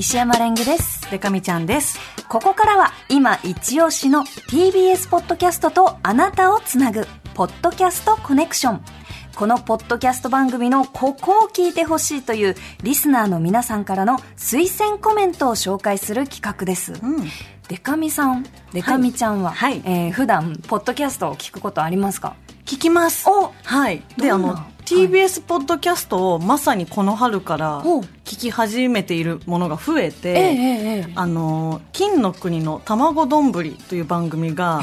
石山レンゲです。でかみちゃんです。ここからは今一押しの TBS ポッドキャストとあなたをつなぐ、ポッドキャストコネクション。このポッドキャスト番組のここを聞いてほしいというリスナーの皆さんからの推薦コメントを紹介する企画です。うん。でかみさん、でかみちゃんは、はいえー普段、ポッドキャストを聞くことありますか？聞きます。おはい。で、あの TBS ポッドキャストをまさにこの春からお聞き始めているものが増えええて、えええ。あの、金の国の卵丼という番組が、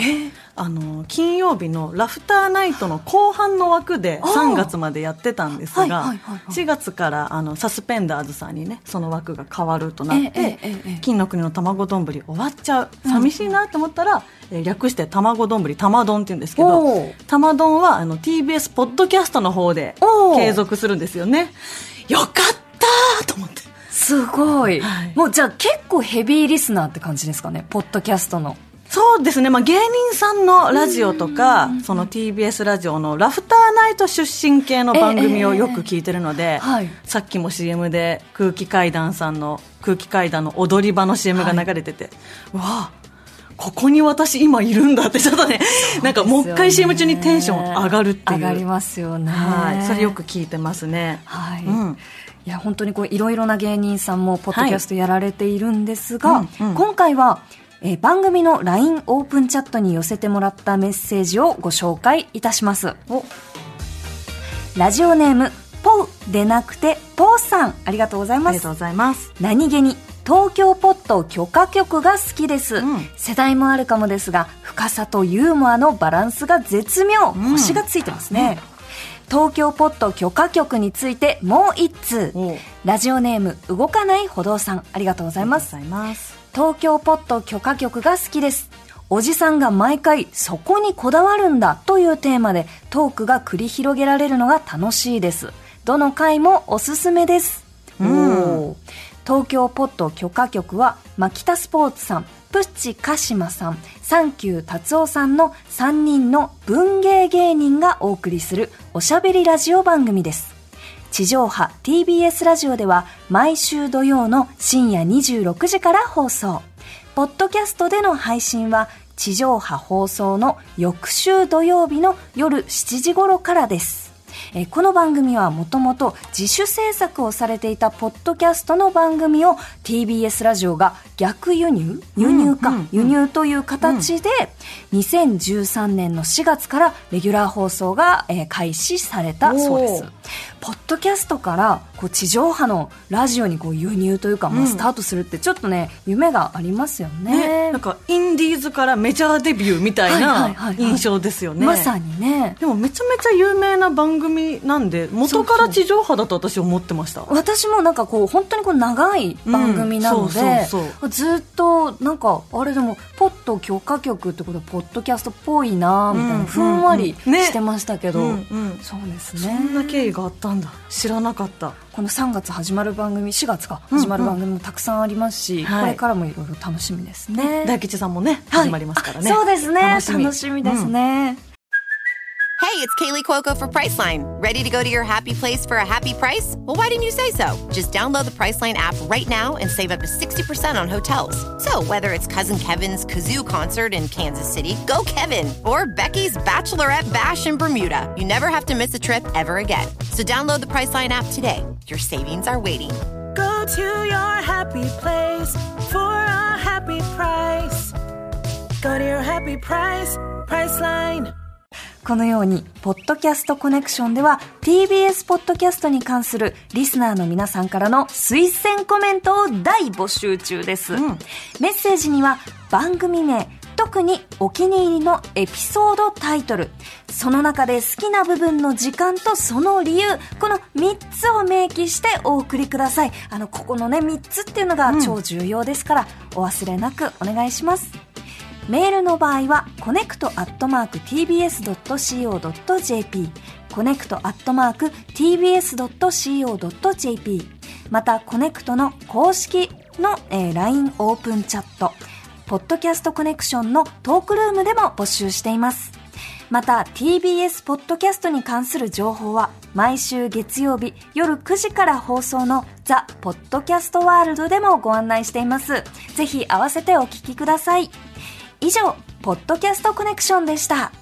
あの、金曜日のラフターナイトの後半の枠であー3月までやってたんですはいがはいはいはい、4月からあの、サスペンダーズさんにね、その枠が変わるとなっえええてえええ、金の国の卵丼終わっちゃう。寂しいなと思ったら、えー略して卵丼玉丼って言うんですけど玉丼はあの TBS ポッドキャストの方で継続するんですよね。よかった思って。すごい、はい。もうじゃあ結構ヘビーリスナーって感じですかね？ポッドキャストの。そうですね、まあ、芸人さんのラジオとか、その TBS ラジオのラフターナイト出身系の番組をよく聞いてるので、はい。さっきも CM で空気階段さんの空気階段の踊り場の CM が流れてて、わあここに私今いるんだってちょっとね、なんかもう一回 CM 中にテンション上がるっていう。上がりますよね。はい。それよく聞いてますね。はい、うんいや本当にこういろいろな芸人さんもポッドキャストやられているんですが、はいうんうん。今回は、えー番組の LINE オープンチャットに寄せてもらったメッセージをご紹介いたします。お。ラジオネームポウでなくてポーさん。ありがとうございます。ありがとうございます。何気に東京ポット許可局が好きです、うん。世代もあるかもですが深さとユーモアのバランスが絶妙、ん。星がついてますね、東京ポット許可局についてもう一通。ラジオネーム動かない歩道さん。ありがとうございます。東京ポット許可局が好きです。おじさんが毎回そこにこだわるんだ。というテーマでトークが繰り広げられるのが楽しいです。どの回もおすすめです、うん東京ポット許可局はマキタスポーツさんプッチカシマさんサンキュー達夫さんの3人の文芸芸人がお送りするおしゃべりラジオ番組です地上波 TBS ラジオでは毎週土曜の深夜26時から放送。ポッドキャストでの配信は地上波放送の翌週土曜日の夜7時頃からです。えーこの番組はもともと自主制作をされていたポッドキャストの番組を TBS ラジオが逆輸入輸入か、うんうん。うん輸入という形で2013年の4月からレギュラー放送が、えー開始されたそうです。ポッドキャストからこう地上波のラジオにこう輸入というか、まあ、うん。スタートするってちょっとね夢がありますよね。ね、なんかインディーズからメジャーデビューみたいな印象ですよね。まさにね。でもめちゃめちゃ有名な番組なんで元から地上波だと私思ってました。私もなんかこう本当にこう長い番組なので、うんそうそう。ずっとなんかあれでもポッド許可局ってことはポッドキャストっぽいなみたいな、うんふんわりうんね。してましたけど、うんうん。そうですそねんな経緯があったんだ。知らなかったこの3月始まる番組4月かうんうん始まる番組もたくさんありますし、はいこれからもいろいろ楽しみですね。大吉さんもねはい始まりますからね、あそうですね楽楽しみしみですね、 Hey, it's Kaylee Cuoco for Priceline. Ready to go to your happy place for a happy price? Well, why didn't you say so? Just download the Priceline app right now and save up to 60% on hotels. So, whether it's Cousin Kevin's Kazoo concert in Kansas City, go Kevin, or Becky's Bachelorette Bash in Bermuda, you never have to miss a trip ever again. So, download the Priceline app today. Your savings are waiting. Go to your happy place for a happy price. Go to your happy price, Priceline. このように、ポッドキャストコネクションでは、TBS ポッドキャストに関するリスナーの皆さんからの推薦コメントを大募集中です。んメッセージには、番組名、特にお気に入りのエピソードタイトル、その中で好きな部分の時間とその理由、この3つを明記してお送りください。あの、ここのね、3つっていうのが超重要ですから、お忘れなくお願いします。メールの場合は、 connect アットマーク tbs.co.jp、connect アットマーク tbs.co.jp、また、コネクトの公式の、えー LINE オープンチャット、ポッドキャストコネクションのトークルームでも募集しています。また TBS ポッドキャストに関する情報は毎週月曜日夜9時から放送のザ・ポッドキャストワールドでもご案内しています。ぜひ合わせてお聞きください。以上、ポッドキャストコネクションでした。